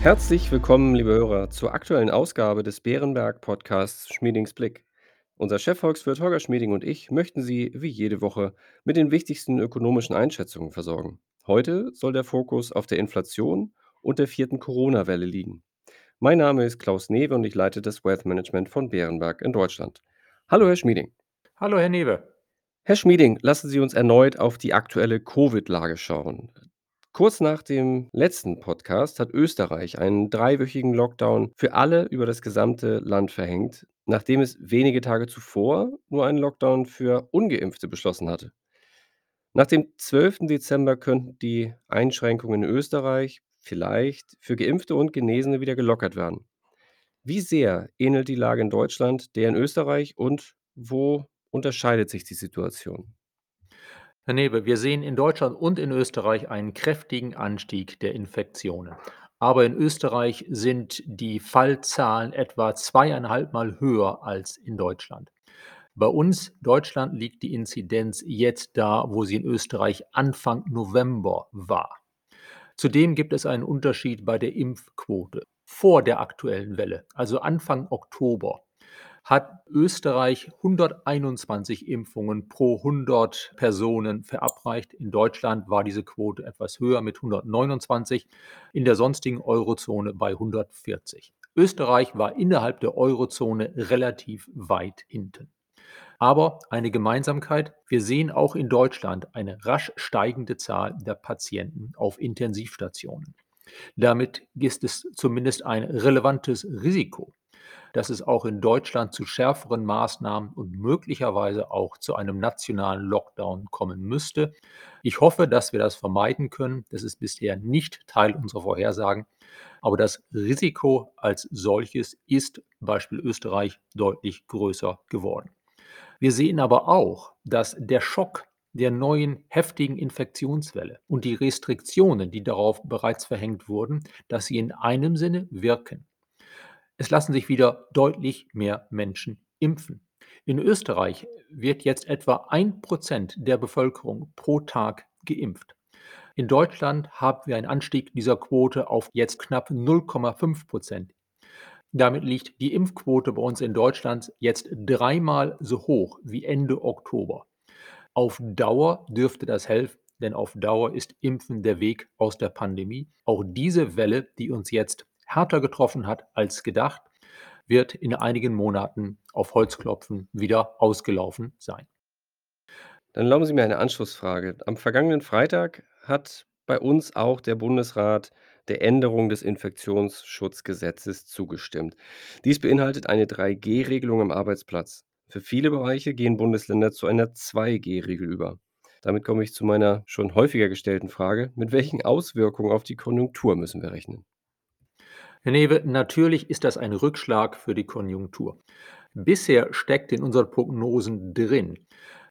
Herzlich willkommen, liebe Hörer, zur aktuellen Ausgabe des Bärenberg-Podcasts Schmiedings Blick. Unser Chefvolkswirt Holger Schmieding und ich möchten Sie wie jede Woche mit den wichtigsten ökonomischen Einschätzungen versorgen. Heute soll der Fokus auf der Inflation und der vierten Corona-Welle liegen. Mein Name ist Klaus Newe und ich leite das Wealth Management von Bärenberg in Deutschland. Hallo, Herr Schmieding. Hallo, Herr Newe. Herr Schmieding, lassen Sie uns erneut auf die aktuelle Covid-Lage schauen. Kurz nach dem letzten Podcast hat Österreich einen dreiwöchigen Lockdown für alle über das gesamte Land verhängt, nachdem es wenige Tage zuvor nur einen Lockdown für ungeimpfte beschlossen hatte. Nach dem 12. Dezember könnten die Einschränkungen in Österreich vielleicht für Geimpfte und Genesene wieder gelockert werden. Wie sehr ähnelt die Lage in Deutschland der in Österreich und wo unterscheidet sich die Situation? Herr Newe, wir sehen in Deutschland und in Österreich einen kräftigen Anstieg der Infektionen. Aber in Österreich sind die Fallzahlen etwa zweieinhalb Mal höher als in Deutschland. Bei uns, Deutschland, liegt die Inzidenz jetzt da, wo sie in Österreich Anfang November war. Zudem gibt es einen Unterschied bei der Impfquote. Vor der aktuellen Welle, also Anfang Oktober, hat Österreich 121 Impfungen pro 100 Personen verabreicht. In Deutschland war diese Quote etwas höher mit 129, in der sonstigen Eurozone bei 140. Österreich war innerhalb der Eurozone relativ weit hinten. Aber eine Gemeinsamkeit, wir sehen auch in Deutschland eine rasch steigende Zahl der Patienten auf Intensivstationen. Damit ist es zumindest ein relevantes Risiko dass es auch in Deutschland zu schärferen Maßnahmen und möglicherweise auch zu einem nationalen Lockdown kommen müsste. Ich hoffe, dass wir das vermeiden können. Das ist bisher nicht Teil unserer Vorhersagen. Aber das Risiko als solches ist, Beispiel Österreich, deutlich größer geworden. Wir sehen aber auch, dass der Schock der neuen heftigen Infektionswelle und die Restriktionen, die darauf bereits verhängt wurden, dass sie in einem Sinne wirken. Es lassen sich wieder deutlich mehr Menschen impfen. In Österreich wird jetzt etwa ein Prozent der Bevölkerung pro Tag geimpft. In Deutschland haben wir einen Anstieg dieser Quote auf jetzt knapp 0,5 Prozent. Damit liegt die Impfquote bei uns in Deutschland jetzt dreimal so hoch wie Ende Oktober. Auf Dauer dürfte das helfen, denn auf Dauer ist Impfen der Weg aus der Pandemie. Auch diese Welle, die uns jetzt härter getroffen hat als gedacht, wird in einigen Monaten auf Holzklopfen wieder ausgelaufen sein. Dann erlauben Sie mir eine Anschlussfrage. Am vergangenen Freitag hat bei uns auch der Bundesrat der Änderung des Infektionsschutzgesetzes zugestimmt. Dies beinhaltet eine 3G-Regelung am Arbeitsplatz. Für viele Bereiche gehen Bundesländer zu einer 2G-Regel über. Damit komme ich zu meiner schon häufiger gestellten Frage, mit welchen Auswirkungen auf die Konjunktur müssen wir rechnen? Herr Newe, natürlich ist das ein Rückschlag für die Konjunktur. Bisher steckt in unseren Prognosen drin,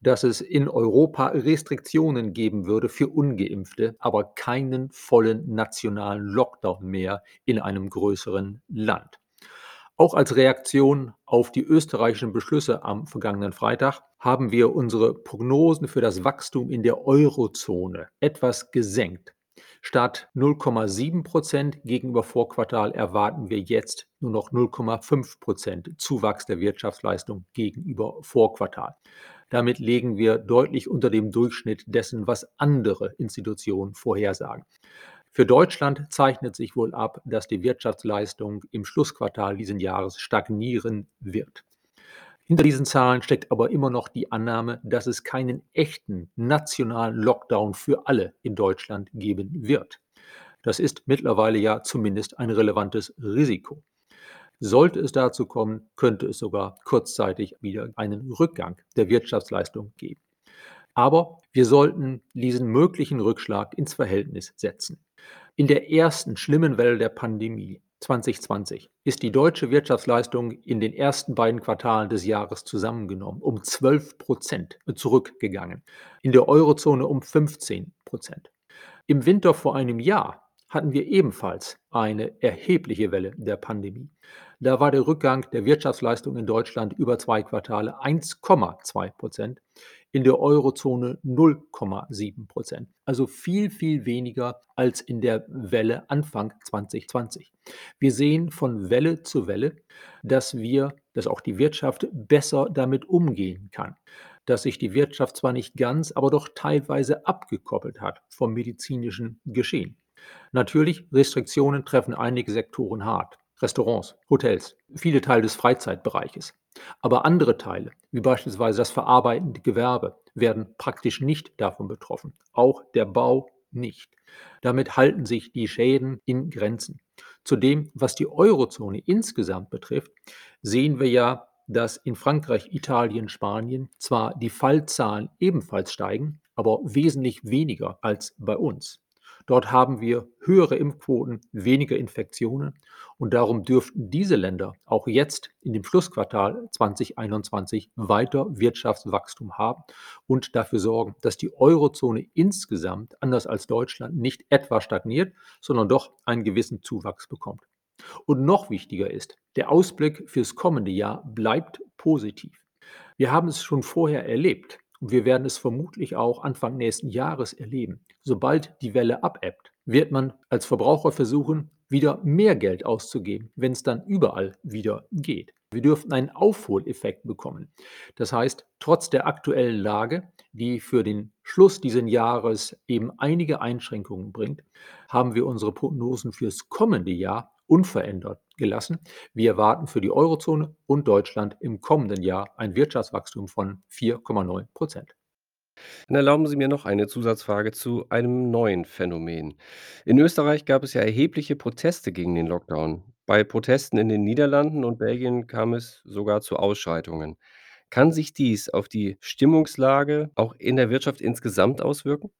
dass es in Europa Restriktionen geben würde für ungeimpfte, aber keinen vollen nationalen Lockdown mehr in einem größeren Land. Auch als Reaktion auf die österreichischen Beschlüsse am vergangenen Freitag haben wir unsere Prognosen für das Wachstum in der Eurozone etwas gesenkt. Statt 0,7 Prozent gegenüber Vorquartal erwarten wir jetzt nur noch 0,5 Prozent Zuwachs der Wirtschaftsleistung gegenüber Vorquartal. Damit legen wir deutlich unter dem Durchschnitt dessen, was andere Institutionen vorhersagen. Für Deutschland zeichnet sich wohl ab, dass die Wirtschaftsleistung im Schlussquartal diesen Jahres stagnieren wird. Hinter diesen Zahlen steckt aber immer noch die Annahme, dass es keinen echten nationalen Lockdown für alle in Deutschland geben wird. Das ist mittlerweile ja zumindest ein relevantes Risiko. Sollte es dazu kommen, könnte es sogar kurzzeitig wieder einen Rückgang der Wirtschaftsleistung geben. Aber wir sollten diesen möglichen Rückschlag ins Verhältnis setzen. In der ersten schlimmen Welle der Pandemie 2020 ist die deutsche Wirtschaftsleistung in den ersten beiden Quartalen des Jahres zusammengenommen um 12 Prozent zurückgegangen, in der Eurozone um 15 Prozent. Im Winter vor einem Jahr hatten wir ebenfalls eine erhebliche Welle der Pandemie. Da war der Rückgang der Wirtschaftsleistung in Deutschland über zwei Quartale 1,2 Prozent. In der Eurozone 0,7% Also viel, viel weniger als in der Welle Anfang 2020. Wir sehen von Welle zu Welle, dass wir, dass auch die Wirtschaft besser damit umgehen kann. Dass sich die Wirtschaft zwar nicht ganz, aber doch teilweise abgekoppelt hat vom medizinischen Geschehen. Natürlich, Restriktionen treffen einige Sektoren hart. Restaurants, Hotels, viele Teile des Freizeitbereiches. Aber andere Teile, wie beispielsweise das verarbeitende Gewerbe, werden praktisch nicht davon betroffen. Auch der Bau nicht. Damit halten sich die Schäden in Grenzen. Zudem, was die Eurozone insgesamt betrifft, sehen wir ja, dass in Frankreich, Italien, Spanien zwar die Fallzahlen ebenfalls steigen, aber wesentlich weniger als bei uns. Dort haben wir höhere Impfquoten, weniger Infektionen und darum dürften diese Länder auch jetzt in dem Schlussquartal 2021 weiter Wirtschaftswachstum haben und dafür sorgen, dass die Eurozone insgesamt, anders als Deutschland, nicht etwa stagniert, sondern doch einen gewissen Zuwachs bekommt. Und noch wichtiger ist, der Ausblick fürs kommende Jahr bleibt positiv. Wir haben es schon vorher erlebt und wir werden es vermutlich auch Anfang nächsten Jahres erleben. Sobald die Welle abebbt, wird man als Verbraucher versuchen, wieder mehr Geld auszugeben, wenn es dann überall wieder geht. Wir dürften einen Aufholeffekt bekommen. Das heißt, trotz der aktuellen Lage, die für den Schluss dieses Jahres eben einige Einschränkungen bringt, haben wir unsere Prognosen fürs kommende Jahr unverändert gelassen. Wir erwarten für die Eurozone und Deutschland im kommenden Jahr ein Wirtschaftswachstum von 4,9 Prozent. Dann erlauben Sie mir noch eine Zusatzfrage zu einem neuen Phänomen. In Österreich gab es ja erhebliche Proteste gegen den Lockdown. Bei Protesten in den Niederlanden und Belgien kam es sogar zu Ausschreitungen. Kann sich dies auf die Stimmungslage auch in der Wirtschaft insgesamt auswirken?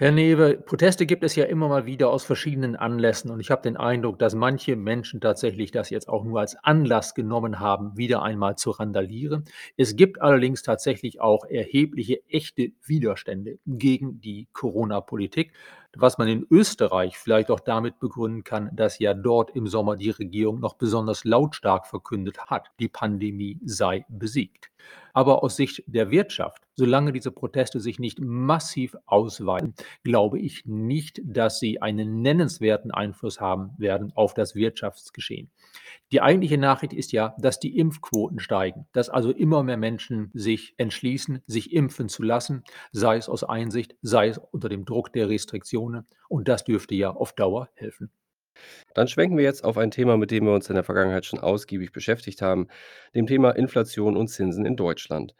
Herr Newe, Proteste gibt es ja immer mal wieder aus verschiedenen Anlässen und ich habe den Eindruck, dass manche Menschen tatsächlich das jetzt auch nur als Anlass genommen haben, wieder einmal zu randalieren. Es gibt allerdings tatsächlich auch erhebliche echte Widerstände gegen die Corona-Politik, was man in Österreich vielleicht auch damit begründen kann, dass ja dort im Sommer die Regierung noch besonders lautstark verkündet hat, die Pandemie sei besiegt. Aber aus Sicht der Wirtschaft, solange diese Proteste sich nicht massiv ausweiten, glaube ich nicht, dass sie einen nennenswerten Einfluss haben werden auf das Wirtschaftsgeschehen. Die eigentliche Nachricht ist ja, dass die Impfquoten steigen, dass also immer mehr Menschen sich entschließen, sich impfen zu lassen, sei es aus Einsicht, sei es unter dem Druck der Restriktionen. Und das dürfte ja auf Dauer helfen. Dann schwenken wir jetzt auf ein Thema, mit dem wir uns in der Vergangenheit schon ausgiebig beschäftigt haben, dem Thema Inflation und Zinsen in Deutschland.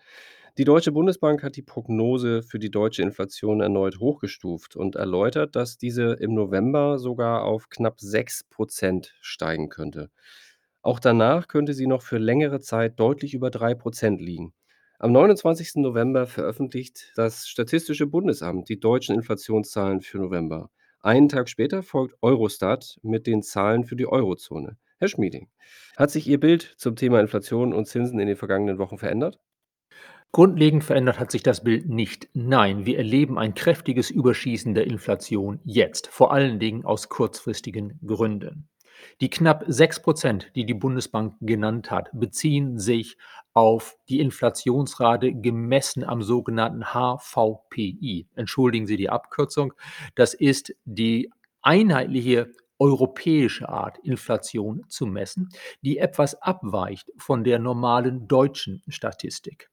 Die Deutsche Bundesbank hat die Prognose für die deutsche Inflation erneut hochgestuft und erläutert, dass diese im November sogar auf knapp 6 Prozent steigen könnte. Auch danach könnte sie noch für längere Zeit deutlich über 3 Prozent liegen. Am 29. November veröffentlicht das Statistische Bundesamt die deutschen Inflationszahlen für November. Einen Tag später folgt Eurostat mit den Zahlen für die Eurozone. Herr Schmieding, hat sich Ihr Bild zum Thema Inflation und Zinsen in den vergangenen Wochen verändert? Grundlegend verändert hat sich das Bild nicht. Nein, wir erleben ein kräftiges Überschießen der Inflation jetzt, vor allen Dingen aus kurzfristigen Gründen. Die knapp 6 Prozent, die die Bundesbank genannt hat, beziehen sich auf die Inflationsrate gemessen am sogenannten HVPI. Entschuldigen Sie die Abkürzung. Das ist die einheitliche europäische Art, Inflation zu messen, die etwas abweicht von der normalen deutschen Statistik.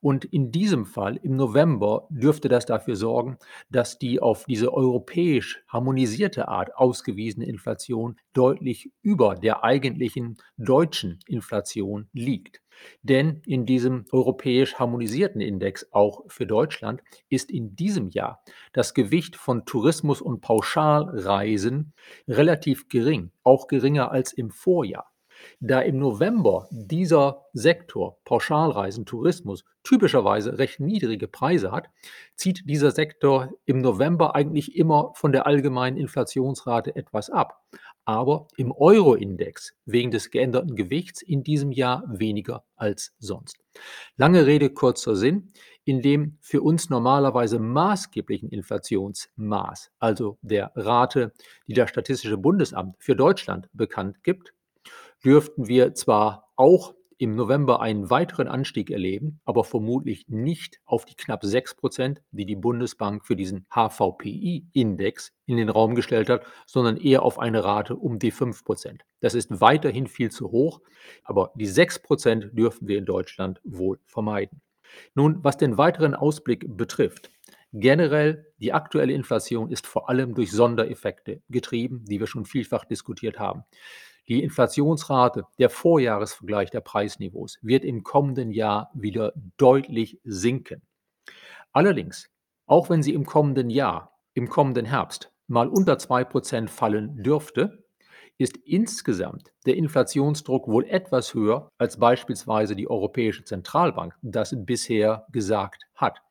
Und in diesem Fall, im November, dürfte das dafür sorgen, dass die auf diese europäisch harmonisierte Art ausgewiesene Inflation deutlich über der eigentlichen deutschen Inflation liegt. Denn in diesem europäisch harmonisierten Index, auch für Deutschland, ist in diesem Jahr das Gewicht von Tourismus und Pauschalreisen relativ gering, auch geringer als im Vorjahr. Da im November dieser Sektor Pauschalreisen, Tourismus typischerweise recht niedrige Preise hat, zieht dieser Sektor im November eigentlich immer von der allgemeinen Inflationsrate etwas ab. Aber im Euro-Index wegen des geänderten Gewichts in diesem Jahr weniger als sonst. Lange Rede, kurzer Sinn. In dem für uns normalerweise maßgeblichen Inflationsmaß, also der Rate, die das Statistische Bundesamt für Deutschland bekannt gibt, dürften wir zwar auch im November einen weiteren Anstieg erleben, aber vermutlich nicht auf die knapp 6 Prozent, die die Bundesbank für diesen HVPI-Index in den Raum gestellt hat, sondern eher auf eine Rate um die 5 Prozent. Das ist weiterhin viel zu hoch, aber die 6 Prozent dürfen wir in Deutschland wohl vermeiden. Nun, was den weiteren Ausblick betrifft, Generell, die aktuelle Inflation ist vor allem durch Sondereffekte getrieben, die wir schon vielfach diskutiert haben. Die Inflationsrate, der Vorjahresvergleich der Preisniveaus, wird im kommenden Jahr wieder deutlich sinken. Allerdings, auch wenn sie im kommenden Jahr, im kommenden Herbst mal unter 2% fallen dürfte, ist insgesamt der Inflationsdruck wohl etwas höher, als beispielsweise die Europäische Zentralbank das bisher gesagt hat.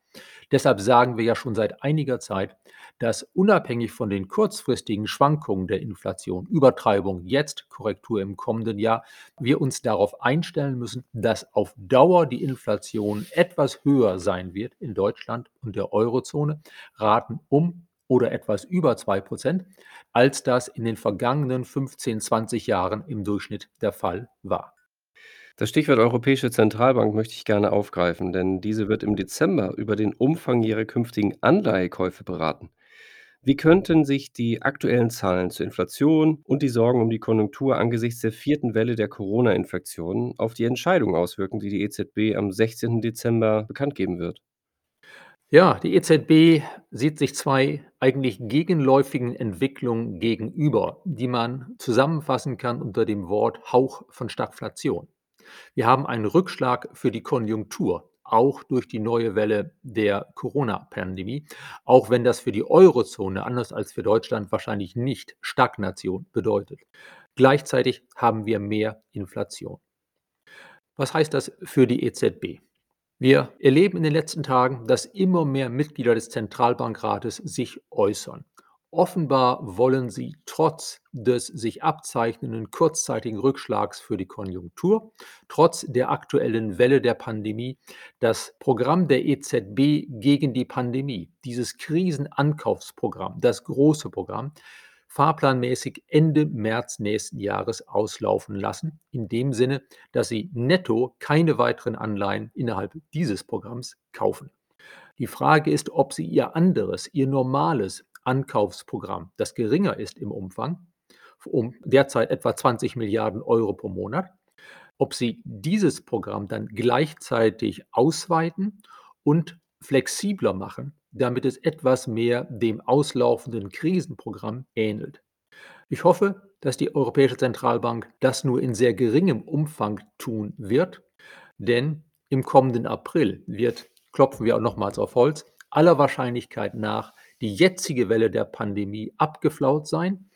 Deshalb sagen wir ja schon seit einiger Zeit, dass unabhängig von den kurzfristigen Schwankungen der Inflation, Übertreibung jetzt, Korrektur im kommenden Jahr, wir uns darauf einstellen müssen, dass auf Dauer die Inflation etwas höher sein wird in Deutschland und der Eurozone, Raten um oder etwas über 2 Prozent, als das in den vergangenen 15, 20 Jahren im Durchschnitt der Fall war. Das Stichwort Europäische Zentralbank möchte ich gerne aufgreifen, denn diese wird im Dezember über den Umfang ihrer künftigen Anleihekäufe beraten. Wie könnten sich die aktuellen Zahlen zur Inflation und die Sorgen um die Konjunktur angesichts der vierten Welle der Corona-Infektionen auf die Entscheidung auswirken, die die EZB am 16. Dezember bekannt geben wird? Ja, die EZB sieht sich zwei eigentlich gegenläufigen Entwicklungen gegenüber, die man zusammenfassen kann unter dem Wort Hauch von Stagflation. Wir haben einen Rückschlag für die Konjunktur, auch durch die neue Welle der Corona-Pandemie, auch wenn das für die Eurozone, anders als für Deutschland, wahrscheinlich nicht Stagnation bedeutet. Gleichzeitig haben wir mehr Inflation. Was heißt das für die EZB? Wir erleben in den letzten Tagen, dass immer mehr Mitglieder des Zentralbankrates sich äußern. Offenbar wollen sie trotz des sich abzeichnenden kurzzeitigen Rückschlags für die Konjunktur, trotz der aktuellen Welle der Pandemie, das Programm der EZB gegen die Pandemie, dieses Krisenankaufsprogramm, das große Programm, fahrplanmäßig Ende März nächsten Jahres auslaufen lassen, in dem Sinne, dass sie netto keine weiteren Anleihen innerhalb dieses Programms kaufen. Die Frage ist, ob sie ihr anderes, ihr normales Ankaufsprogramm, das geringer ist im Umfang, um derzeit etwa 20 Milliarden Euro pro Monat, ob sie dieses Programm dann gleichzeitig ausweiten und flexibler machen, damit es etwas mehr dem auslaufenden Krisenprogramm ähnelt. Ich hoffe, dass die Europäische Zentralbank das nur in sehr geringem Umfang tun wird, denn im kommenden April wird, klopfen wir auch nochmals auf Holz, aller Wahrscheinlichkeit nach die jetzige Welle der Pandemie abgeflaut sein.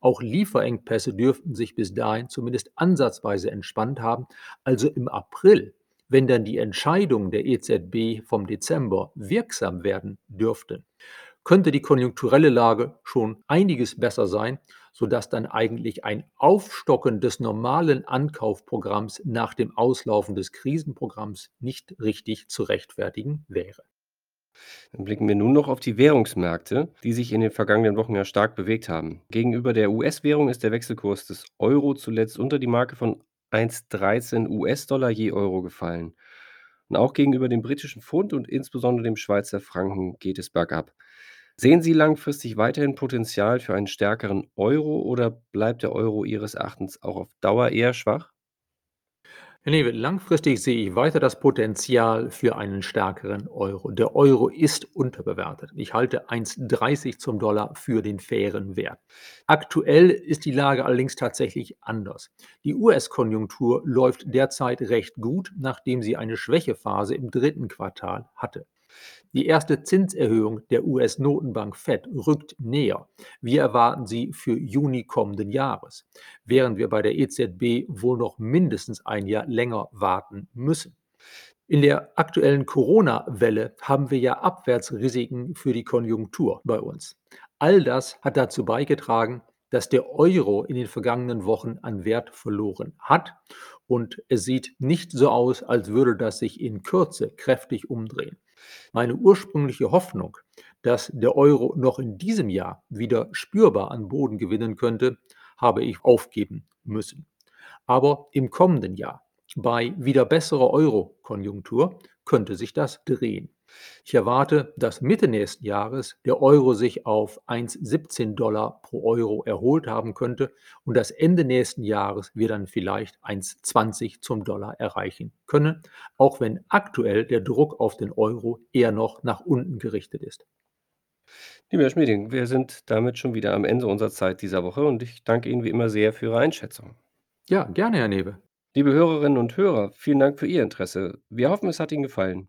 Auch Lieferengpässe dürften sich bis dahin zumindest ansatzweise entspannt haben. Also im April, wenn dann die Entscheidungen der EZB vom Dezember wirksam werden dürften, könnte die konjunkturelle Lage schon einiges besser sein, sodass dann eigentlich ein Aufstocken des normalen Ankaufprogramms nach dem Auslaufen des Krisenprogramms nicht richtig zu rechtfertigen wäre. Dann blicken wir nun noch auf die Währungsmärkte, die sich in den vergangenen Wochen ja stark bewegt haben. Gegenüber der US-Währung ist der Wechselkurs des Euro zuletzt unter die Marke von 1,13 US-Dollar je Euro gefallen. Und auch gegenüber dem britischen Pfund und insbesondere dem Schweizer Franken geht es bergab. Sehen Sie langfristig weiterhin Potenzial für einen stärkeren Euro oder bleibt der Euro Ihres Erachtens auch auf Dauer eher schwach? Newe, langfristig sehe ich weiter das Potenzial für einen stärkeren Euro. Der Euro ist unterbewertet. Ich halte 1,30 zum Dollar für den fairen Wert. Aktuell ist die Lage allerdings tatsächlich anders. Die US-Konjunktur läuft derzeit recht gut, nachdem sie eine Schwächephase im dritten Quartal hatte. Die erste Zinserhöhung der US-Notenbank Fed rückt näher. Wir erwarten sie für Juni kommenden Jahres, während wir bei der EZB wohl noch mindestens ein Jahr länger warten müssen. In der aktuellen Corona-Welle haben wir ja Abwärtsrisiken für die Konjunktur bei uns. All das hat dazu beigetragen, dass der Euro in den vergangenen Wochen an Wert verloren hat. Und es sieht nicht so aus, als würde das sich in Kürze kräftig umdrehen. Meine ursprüngliche Hoffnung, dass der Euro noch in diesem Jahr wieder spürbar an Boden gewinnen könnte, habe ich aufgeben müssen. Aber im kommenden Jahr, Bei wieder besserer Euro-Konjunktur könnte sich das drehen. Ich erwarte, dass Mitte nächsten Jahres der Euro sich auf 1,17 Dollar pro Euro erholt haben könnte und das Ende nächsten Jahres wir dann vielleicht 1,20 zum Dollar erreichen können, auch wenn aktuell der Druck auf den Euro eher noch nach unten gerichtet ist. Lieber Herr Schmieding, wir sind damit schon wieder am Ende unserer Zeit dieser Woche und ich danke Ihnen wie immer sehr für Ihre Einschätzung. Ja, gerne, Herr Newe. Liebe Hörerinnen und Hörer, vielen Dank für Ihr Interesse. Wir hoffen, es hat Ihnen gefallen.